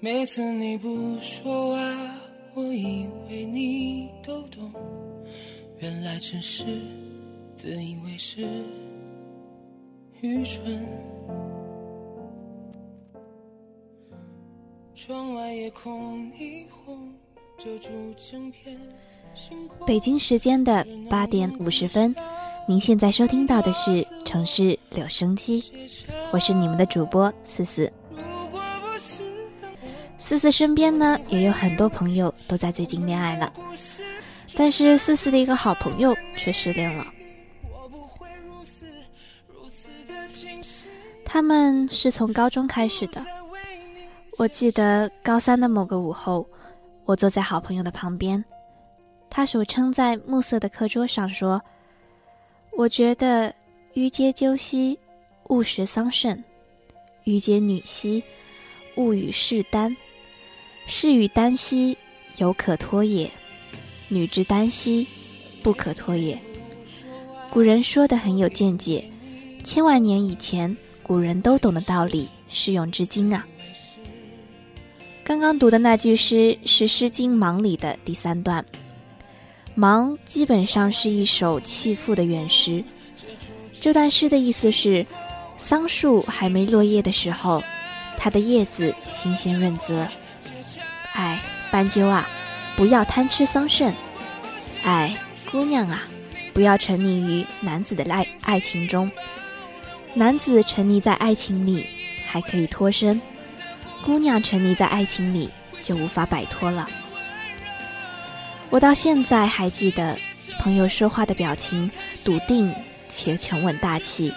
每次你不说话，我以为你都懂，原来只是自以为是，愚蠢。窗外夜空霓虹遮住整片星空。北京时间的八点五十分，您现在收听到的是城市留声机，我是你们的主播思思。思思身边呢也有很多朋友都在最近恋爱了，但是思思的一个好朋友却失恋了。他们是从高中开始的。我记得高三的某个午后，我坐在好朋友的旁边，他手撑在暮色的课桌上说：“我觉得欲接鸠兮，勿食桑葚；欲接女兮，勿与士丹。”士与耽兮，犹可脱也；女之耽兮，不可脱也。古人说的很有见解，千万年以前，古人都懂的道理，适用至今啊。刚刚读的那句诗是《诗经·芒》里的第三段，《芒》基本上是一首弃妇的原诗。这段诗的意思是：桑树还没落叶的时候，它的叶子新鲜润泽。哎，斑鸠啊，不要贪吃桑葚；哎，姑娘啊，不要沉溺于男子的爱爱情中。男子沉溺在爱情里还可以脱身，姑娘沉溺在爱情里就无法摆脱了。我到现在还记得朋友说话的表情，笃定且沉稳大气，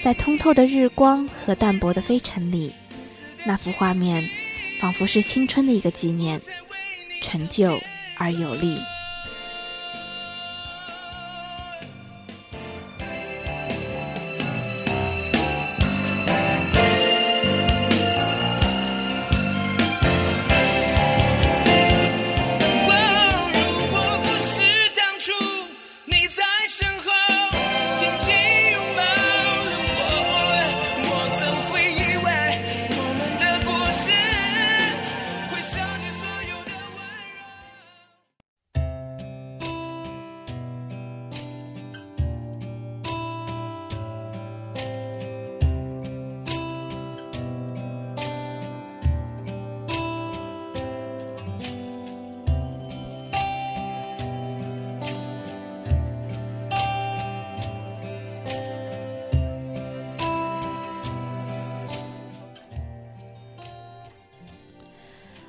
在通透的日光和淡薄的飞尘里，那幅画面。仿佛是青春的一个纪念，陈旧而有力。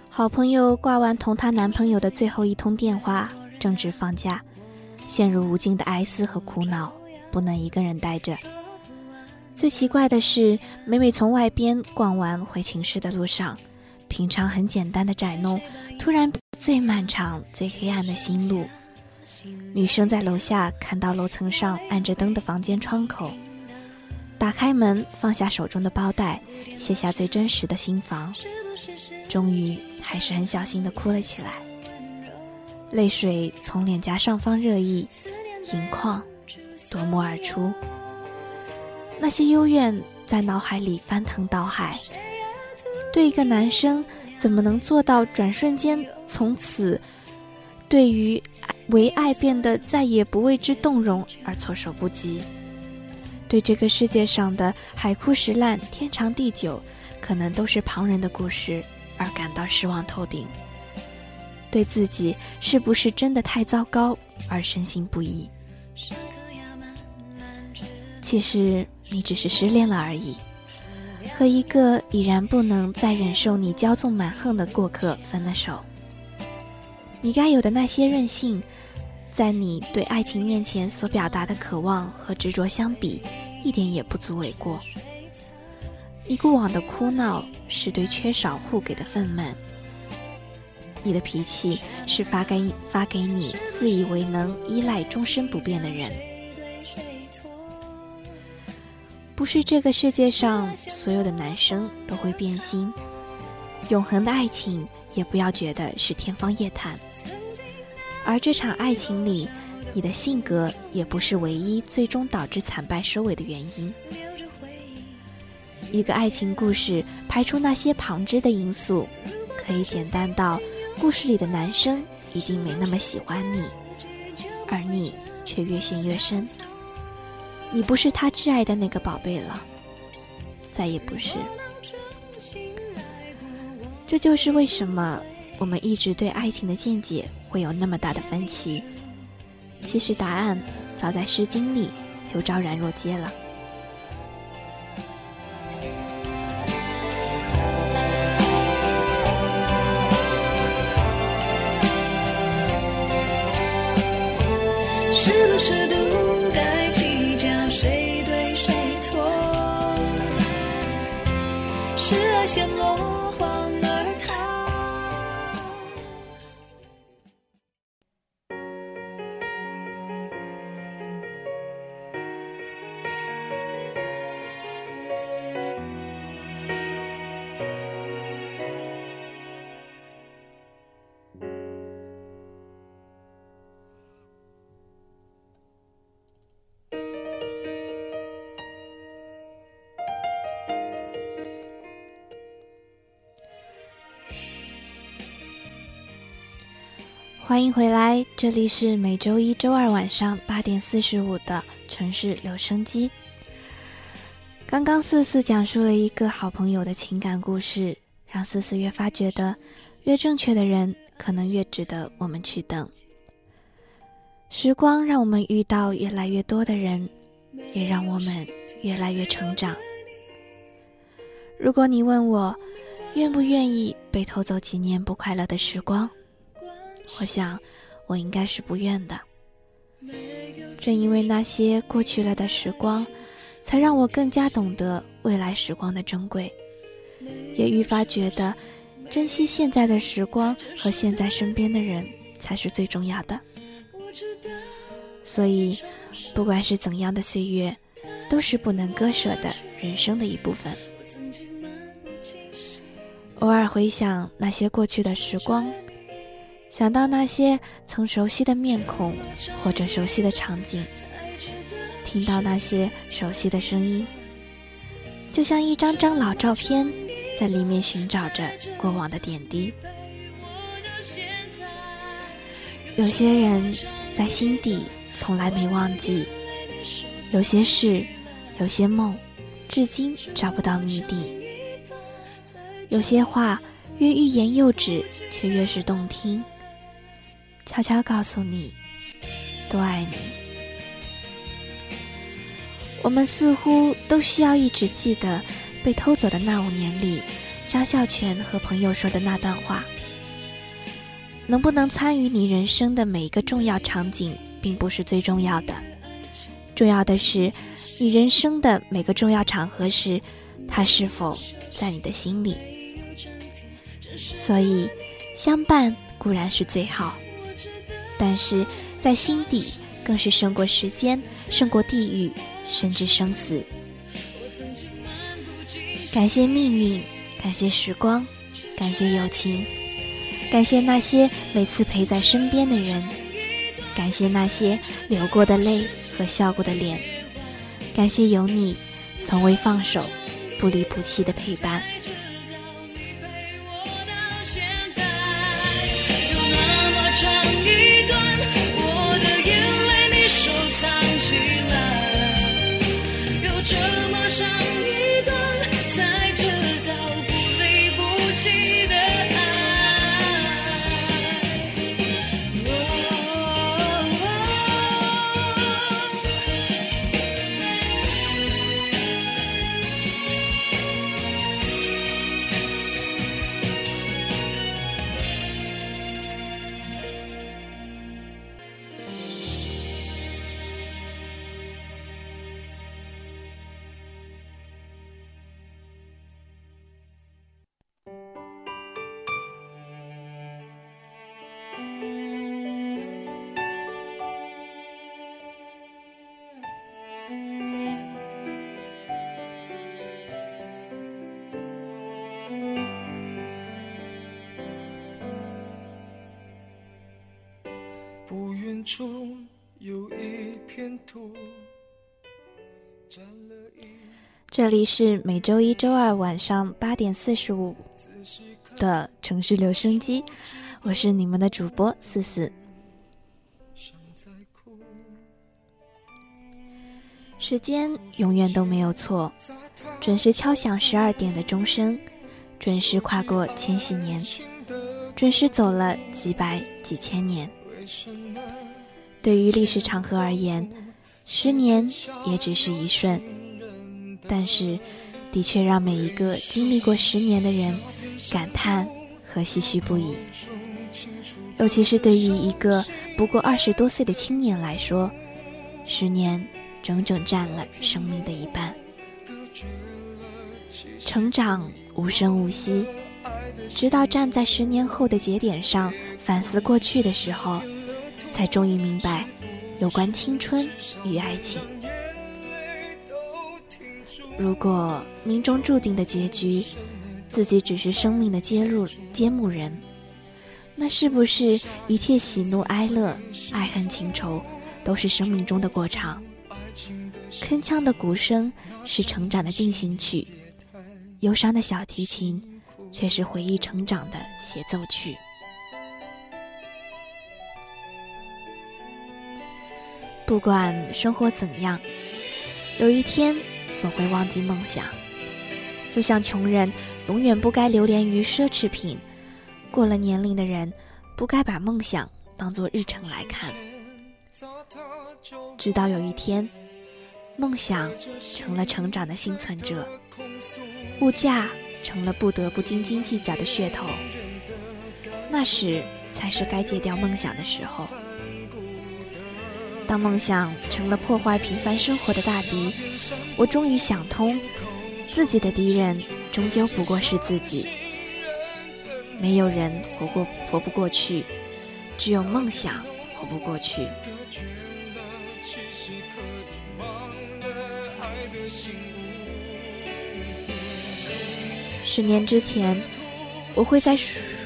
好朋友挂完同她男朋友的最后一通电话，正值放假，陷入无尽的哀思和苦恼，不能一个人待着。最奇怪的是，每每从外边逛完回寝室的路上，平常很简单的窄弄，突然最漫长、最黑暗的心路。女生在楼下看到楼层上按着灯的房间窗口，打开门，放下手中的包袋，卸下最真实的心房，终于还是很小心的哭了起来。泪水从脸颊上方热溢，盈眶夺目而出。那些幽怨在脑海里翻腾倒海。对一个男生，怎么能做到转瞬间从此对于为爱变得再也不为之动容而措手不及？对这个世界上的海枯石烂、天长地久，可能都是旁人的故事而感到失望透顶。对自己是不是真的太糟糕而深信不疑？其实你只是失恋了而已，和一个已然不能再忍受你骄纵蛮横的过客分了手。你该有的那些任性，在你对爱情面前所表达的渴望和执着相比，一点也不足为过。你过往的哭闹是对缺少互给的愤懑。你的脾气是发给发给你自以为能依赖终身不变的人，不是这个世界上所有的男生都会变心，永恒的爱情也不要觉得是天方夜谭，而这场爱情里，你的性格也不是唯一最终导致惨败收尾的原因。一个爱情故事排除那些旁支的因素，可以简单到。故事里的男生已经没那么喜欢你，而你却越陷越深。你不是他挚爱的那个宝贝了，再也不是。这就是为什么我们一直对爱情的见解会有那么大的分歧。其实答案早在《诗经》里就昭然若揭了。记得谁的？欢迎回来，这里是每周一周二晚上八点四十五的城市留声机。刚刚四四讲述了一个好朋友的情感故事，让四四越发觉得，越正确的人可能越值得我们去等。时光让我们遇到越来越多的人，也让我们越来越成长。如果你问我，愿不愿意被偷走几年不快乐的时光？我想，我应该是不愿的。正因为那些过去了的时光，才让我更加懂得未来时光的珍贵，也愈发觉得珍惜现在的时光和现在身边的人才是最重要的。所以，不管是怎样的岁月，都是不能割舍的人生的一部分。偶尔回想那些过去的时光。想到那些曾熟悉的面孔，或者熟悉的场景，听到那些熟悉的声音，就像一张张老照片，在里面寻找着过往的点滴。有些人在心底从来没忘记，有些事，有些梦，至今找不到谜底。有些话越欲言又止，却越是动听。悄悄告诉你，多爱你。我们似乎都需要一直记得被偷走的那五年里，张孝全和朋友说的那段话。能不能参与你人生的每一个重要场景，并不是最重要的，重要的是你人生的每个重要场合时，他是否在你的心里。所以，相伴固然是最好。但是在心底，更是胜过时间，胜过地狱，甚至生死。感谢命运，感谢时光，感谢友情，感谢那些每次陪在身边的人，感谢那些流过的泪和笑过的脸，感谢有你，从未放手，不离不弃的陪伴。上这里是每周一、周二晚上八点四十五的城市留声机，我是你们的主播思思。时间永远都没有错，准时敲响十二点的钟声，准时跨过千禧年，准时走了几百几千年。对于历史长河而言，十年也只是一瞬，但是，的确让每一个经历过十年的人感叹和唏嘘不已。尤其是对于一个不过二十多岁的青年来说，十年整整占了生命的一半。成长无声无息，直到站在十年后的节点上反思过去的时候。才终于明白，有关青春与爱情。如果命中注定的结局，自己只是生命的揭露揭幕人，那是不是一切喜怒哀乐、爱恨情仇，都是生命中的过场？铿锵的鼓声是成长的进行曲，忧伤的小提琴却是回忆成长的协奏曲。不管生活怎样，有一天总会忘记梦想。就像穷人永远不该流连于奢侈品，过了年龄的人不该把梦想当做日程来看。直到有一天，梦想成了成长的幸存者，物价成了不得不斤斤计较的噱头，那时才是该戒掉梦想的时候。当梦想成了破坏平凡生活的大敌，我终于想通，自己的敌人终究不过是自己。没有人活过活不过去，只有梦想活不过去。十年之前，我会在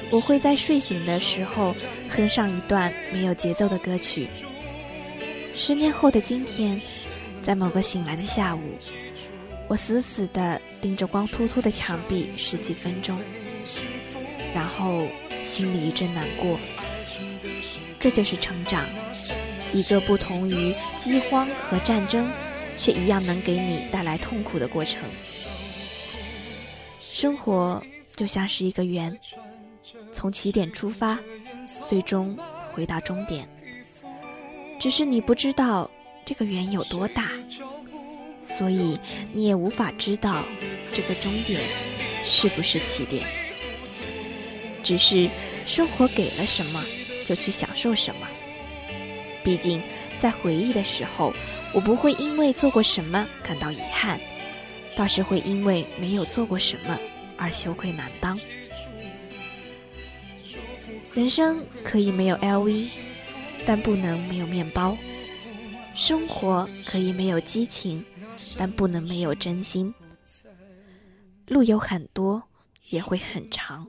我会在睡醒的时候哼上一段没有节奏的歌曲。十年后的今天，在某个醒来的下午，我死死地盯着光秃秃的墙壁十几分钟，然后心里一阵难过。这就是成长，一个不同于饥荒和战争，却一样能给你带来痛苦的过程。生活就像是一个圆，从起点出发，最终回到终点。只是你不知道这个圆有多大，所以你也无法知道这个终点是不是起点。只是生活给了什么，就去享受什么。毕竟在回忆的时候，我不会因为做过什么感到遗憾，倒是会因为没有做过什么而羞愧难当。人生可以没有 LV。但不能没有面包，生活可以没有激情，但不能没有真心。路有很多，也会很长。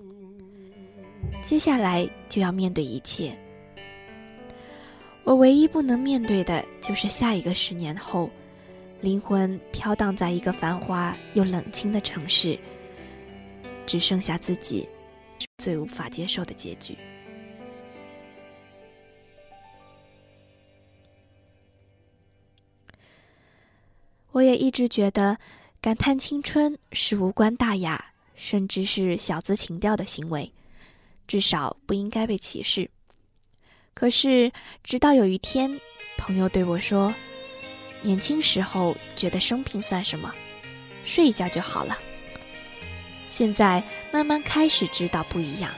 接下来就要面对一切。我唯一不能面对的就是下一个十年后，灵魂飘荡在一个繁华又冷清的城市，只剩下自己，最无法接受的结局。我也一直觉得，感叹青春是无关大雅，甚至是小资情调的行为。至少不应该被歧视。可是，直到有一天，朋友对我说：“年轻时候觉得生病算什么，睡一觉就好了。现在慢慢开始知道不一样。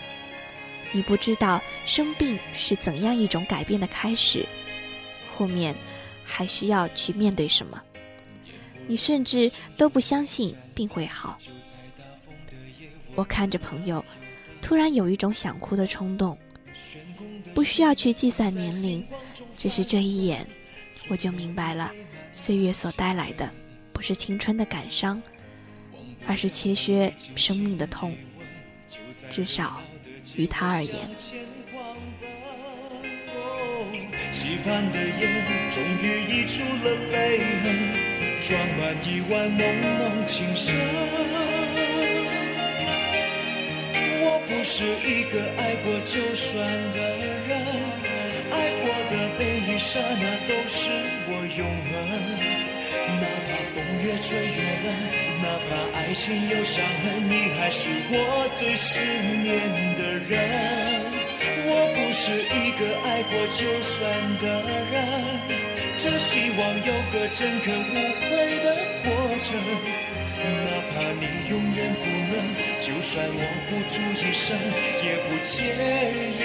你不知道生病是怎样一种改变的开始，后面还需要去面对什么。你甚至都不相信病会好。”我看着朋友。突然有一种想哭的冲动，不需要去计算年龄，只是这一眼，我就明白了，岁月所带来的不是青春的感伤，而是切削生命的痛。至少于他而言。装满一碗浓浓情深，我不是一个爱过就算的人，爱过的每一刹那都是我永恒。哪怕风越吹越冷，哪怕爱情有伤痕，你还是我最思念的人。我不是一个爱过就算的人，只希望有个诚恳无悔的过程。哪怕你永远不能，就算我孤注一生，也不介意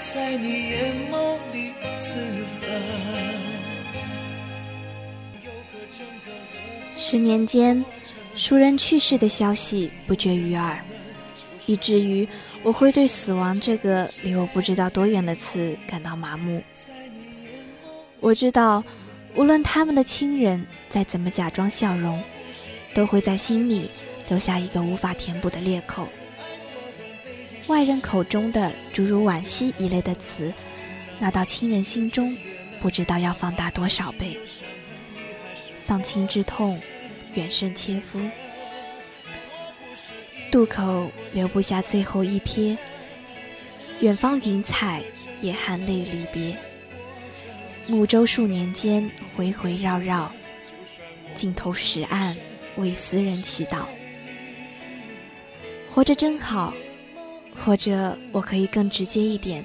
在你眼眸里刺粉。十年间，熟人去世的消息不绝于耳，以至于我会对死亡这个离我不知道多远的词感到麻木。我知道。无论他们的亲人再怎么假装笑容，都会在心里留下一个无法填补的裂口。外人口中的诸如惋惜一类的词，那到亲人心中，不知道要放大多少倍。丧亲之痛，远胜切肤。渡口留不下最后一瞥，远方云彩也含泪离别。暮舟数年间，回回绕绕，尽头石岸，为斯人祈祷。活着真好，或者我可以更直接一点，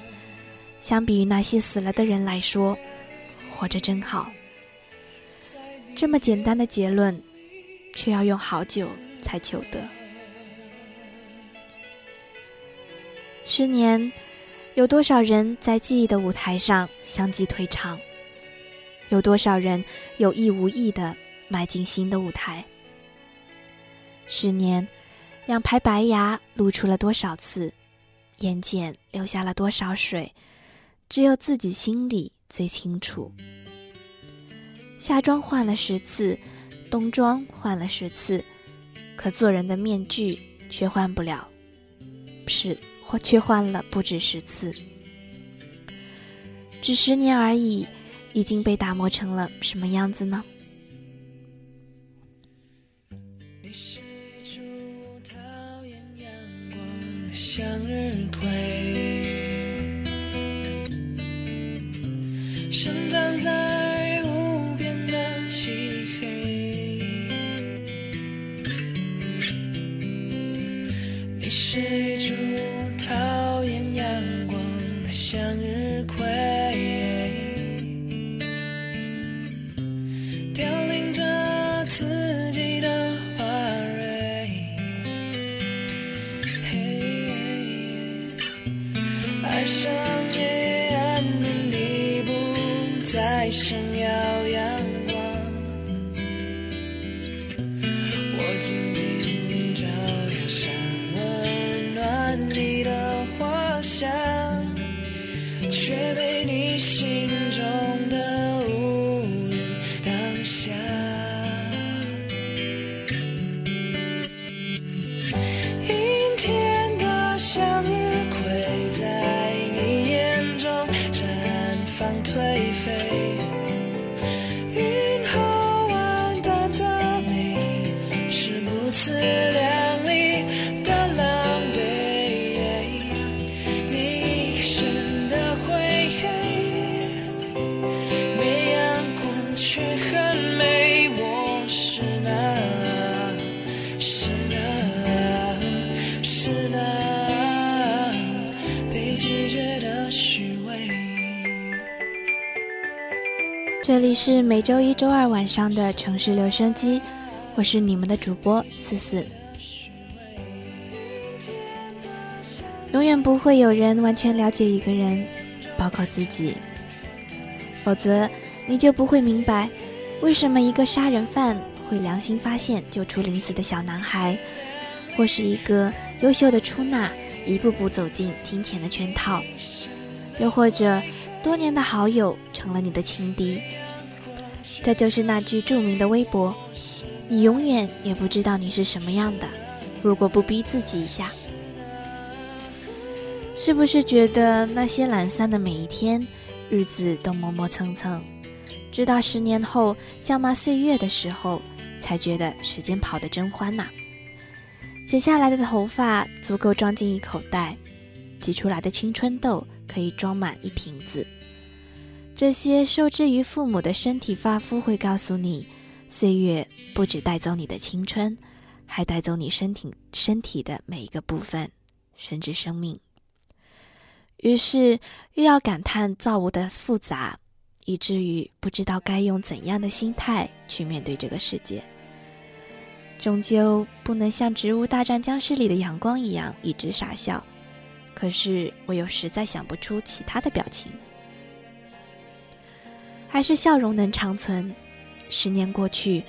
相比于那些死了的人来说，活着真好。这么简单的结论，却要用好久才求得。十年，有多少人在记忆的舞台上相继退场？有多少人有意无意地迈进新的舞台？十年，两排白牙露出了多少次，眼睑流下了多少水，只有自己心里最清楚。夏装换了十次，冬装换了十次，可做人的面具却换不了，是或却换了不止十次，只十年而已。已经被打磨成了什么样子呢？你是一株讨厌阳光的向日葵，生长在无边的漆黑。你是一株讨厌阳光的向日这里是每周一、周二晚上的城市留声机，我是你们的主播思思。永远不会有人完全了解一个人，包括自己，否则你就不会明白，为什么一个杀人犯会良心发现救出临死的小男孩，或是一个优秀的出纳一步步走进金钱的圈套，又或者多年的好友成了你的情敌。这就是那句著名的微博：“你永远也不知道你是什么样的，如果不逼自己一下。”是不是觉得那些懒散的每一天，日子都磨磨蹭蹭，直到十年后笑骂岁月的时候，才觉得时间跑得真欢呐？剪下来的头发足够装进一口袋，挤出来的青春痘可以装满一瓶子。这些受制于父母的身体发肤会告诉你，岁月不止带走你的青春，还带走你身体身体的每一个部分，甚至生命。于是又要感叹造物的复杂，以至于不知道该用怎样的心态去面对这个世界。终究不能像《植物大战僵尸》里的阳光一样一直傻笑，可是我又实在想不出其他的表情。还是笑容能长存。十年过去，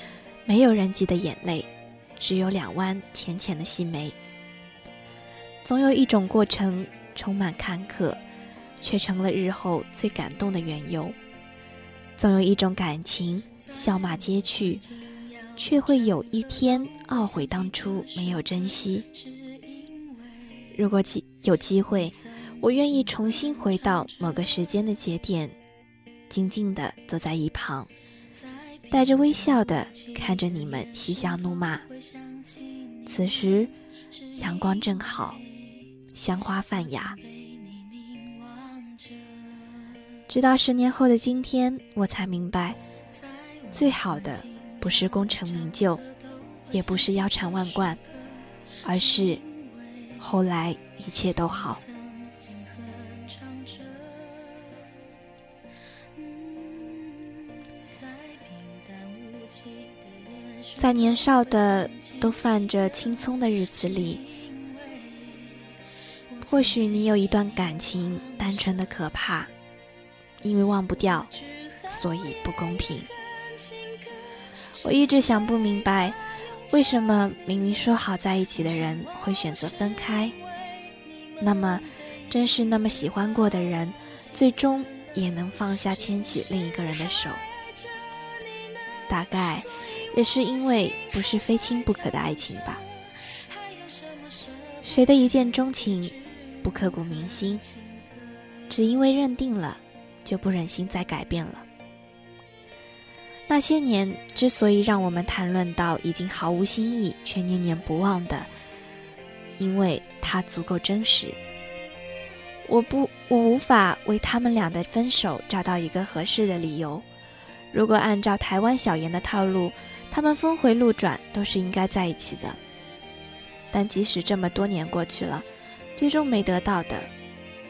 没有人记得眼泪，只有两弯浅浅的细眉。总有一种过程充满坎坷，却成了日后最感动的缘由。总有一种感情笑骂皆去，却会有一天懊悔当初没有珍惜。如果机有机会，我愿意重新回到某个时间的节点。静静地坐在一旁，带着微笑的看着你们嬉笑怒骂。此时，阳光正好，香花泛雅。直到十年后的今天，我才明白，最好的不是功成名就，也不是腰缠万贯，而是后来一切都好。在年少的都泛着青葱的日子里，或许你有一段感情单纯的可怕，因为忘不掉，所以不公平。我一直想不明白，为什么明明说好在一起的人会选择分开？那么，真是那么喜欢过的人，最终也能放下牵起另一个人的手？大概。也是因为不是非亲不可的爱情吧？谁的一见钟情不刻骨铭心？只因为认定了，就不忍心再改变了。那些年之所以让我们谈论到已经毫无新意却念念不忘的，因为它足够真实。我不，我无法为他们俩的分手找到一个合适的理由。如果按照台湾小言的套路，他们峰回路转都是应该在一起的，但即使这么多年过去了，最终没得到的，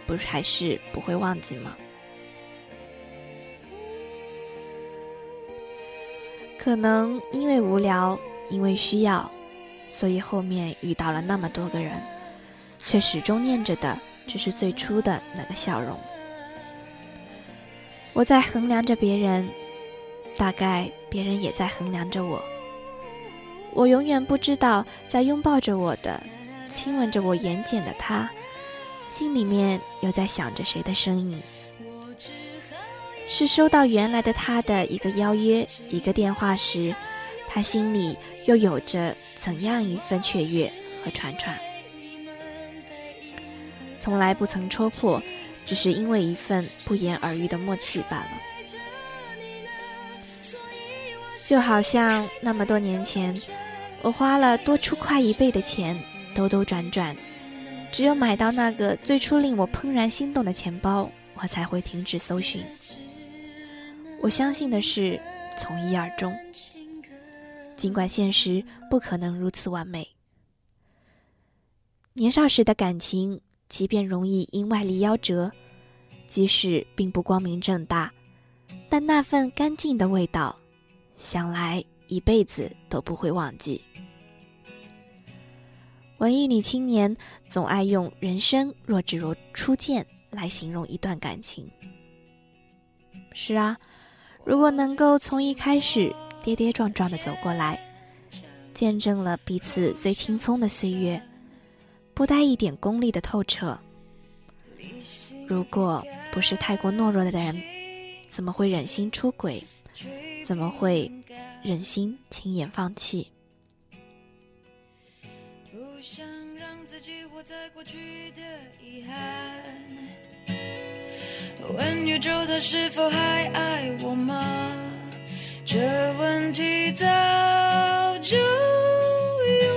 不还是不会忘记吗？可能因为无聊，因为需要，所以后面遇到了那么多个人，却始终念着的只是最初的那个笑容。我在衡量着别人。大概别人也在衡量着我，我永远不知道，在拥抱着我的、亲吻着我眼睑的他，心里面又在想着谁的声音。是收到原来的他的一个邀约、一个电话时，他心里又有着怎样一份雀跃和喘喘？从来不曾戳破，只是因为一份不言而喻的默契罢了。就好像那么多年前，我花了多出快一倍的钱，兜兜转转，只有买到那个最初令我怦然心动的钱包，我才会停止搜寻。我相信的是从一而终，尽管现实不可能如此完美。年少时的感情，即便容易因外力夭折，即使并不光明正大，但那份干净的味道，想来一辈子都不会忘记。文艺女青年总爱用“人生若只如初见”来形容一段感情。是啊，如果能够从一开始跌跌撞撞的走过来，见证了彼此最青葱的岁月，不带一点功利的透彻。如果不是太过懦弱的人，怎么会忍心出轨？怎么会忍心轻言放弃？不想让自己活在过去的遗憾。问宇宙它是否还爱我吗？这问题早就有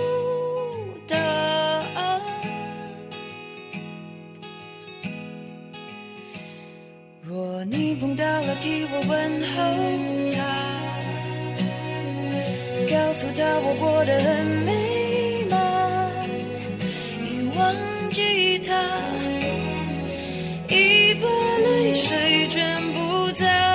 答案。若你碰到了，替我问候他，告诉他我过得很美水卷不走。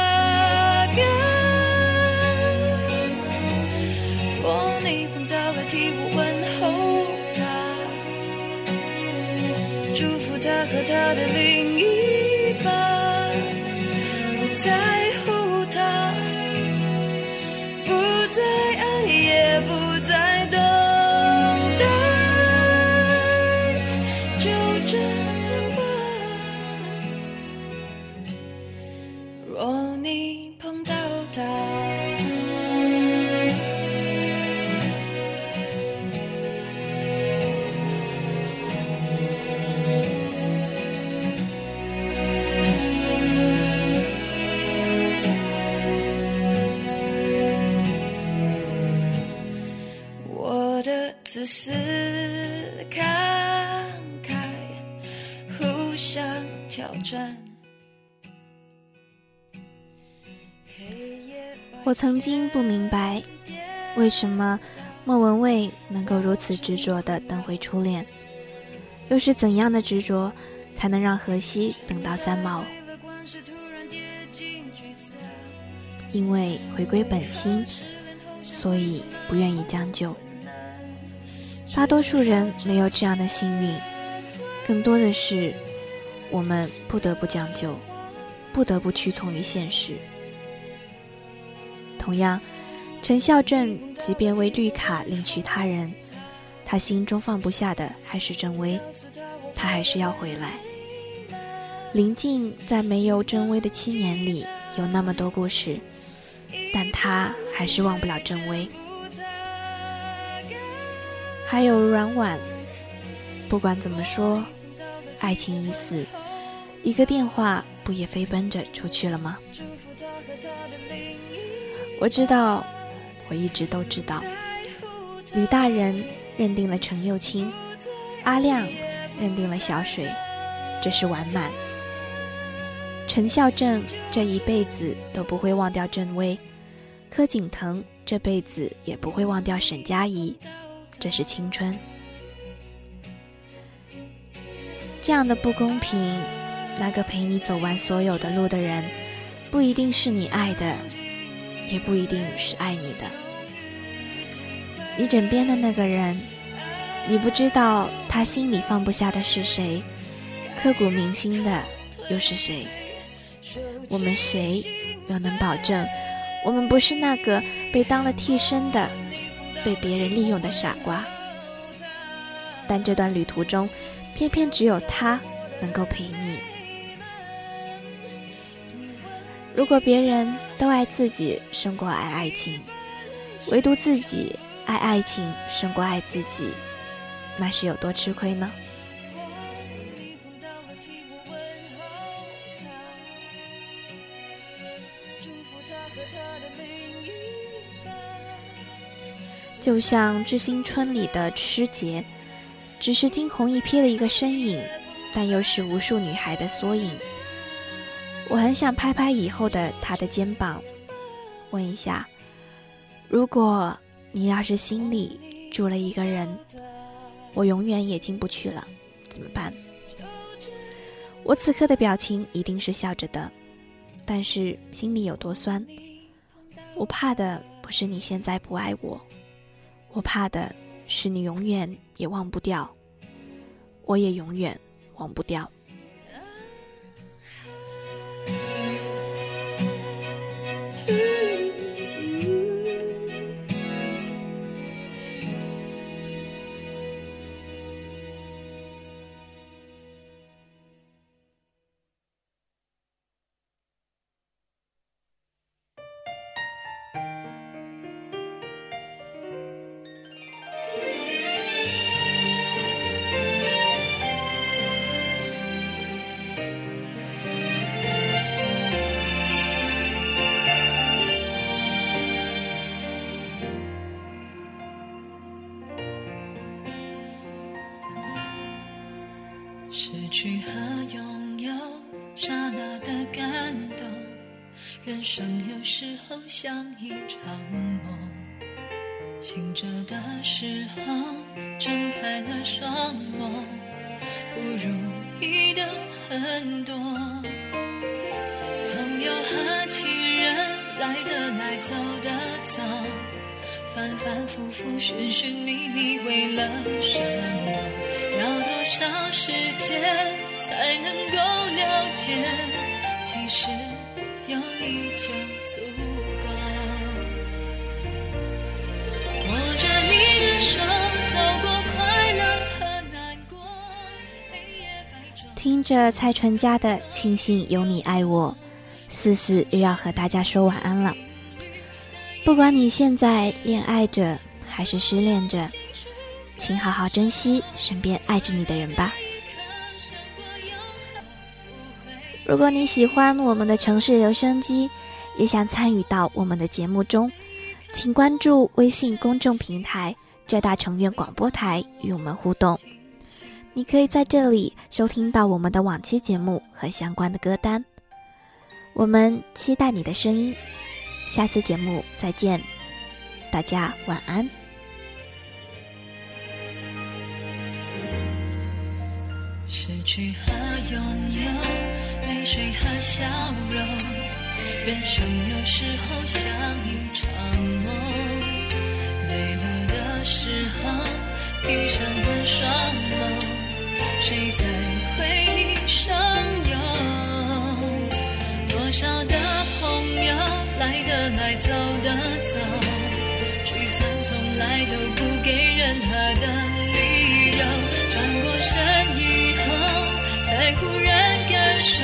挑战。我曾经不明白，为什么莫文蔚能够如此执着地等回初恋，又是怎样的执着，才能让荷西等到三毛？因为回归本心，所以不愿意将就。大多数人没有这样的幸运，更多的是我们不得不将就，不得不屈从于现实。同样，陈孝正即便为绿卡另娶他人，他心中放不下的还是郑薇，他还是要回来。林静在没有郑薇的七年里有那么多故事，但他还是忘不了郑薇。还有阮婉，不管怎么说，爱情已死，一个电话不也飞奔着出去了吗？我知道，我一直都知道，李大人认定了程又青，阿亮认定了小水，这是完满。陈孝正这一辈子都不会忘掉郑薇，柯景腾这辈子也不会忘掉沈佳宜。这是青春，这样的不公平。那个陪你走完所有的路的人，不一定是你爱的，也不一定是爱你的。你枕边的那个人，你不知道他心里放不下的是谁，刻骨铭心的又是谁？我们谁又能保证，我们不是那个被当了替身的？被别人利用的傻瓜，但这段旅途中，偏偏只有他能够陪你。如果别人都爱自己胜过爱爱情，唯独自己爱爱情胜过爱自己，那是有多吃亏呢？就像《致新春》里的师姐，只是惊鸿一瞥的一个身影，但又是无数女孩的缩影。我很想拍拍以后的她的肩膀，问一下：如果你要是心里住了一个人，我永远也进不去了，怎么办？我此刻的表情一定是笑着的，但是心里有多酸。我怕的不是你现在不爱我，我怕的是你永远也忘不掉，我也永远忘不掉。就像一场梦，醒着的时候睁开了双眸，不如意的很多。朋友和亲人来的来，走的走，反反复复，寻寻觅觅，为了什么？要多少时间才能够了解？其实有你就足听着蔡淳佳的《庆幸有你爱我》，思思又要和大家说晚安了。不管你现在恋爱着还是失恋着。请好好珍惜身边爱着你的人吧。如果你喜欢我们的城市留声机，也想参与到我们的节目中，请关注微信公众平台“浙大成院广播台”与我们互动。你可以在这里收听到我们的往期节目和相关的歌单。我们期待你的声音，下次节目再见，大家晚安。失去和拥有，泪水和笑容，人生有时候像一场梦。累了的时候，闭上了双眸，谁在回忆上游？多少的朋友，来的来，走的走，聚散从来都不给任何的理由。转过身以后。才忽然感受，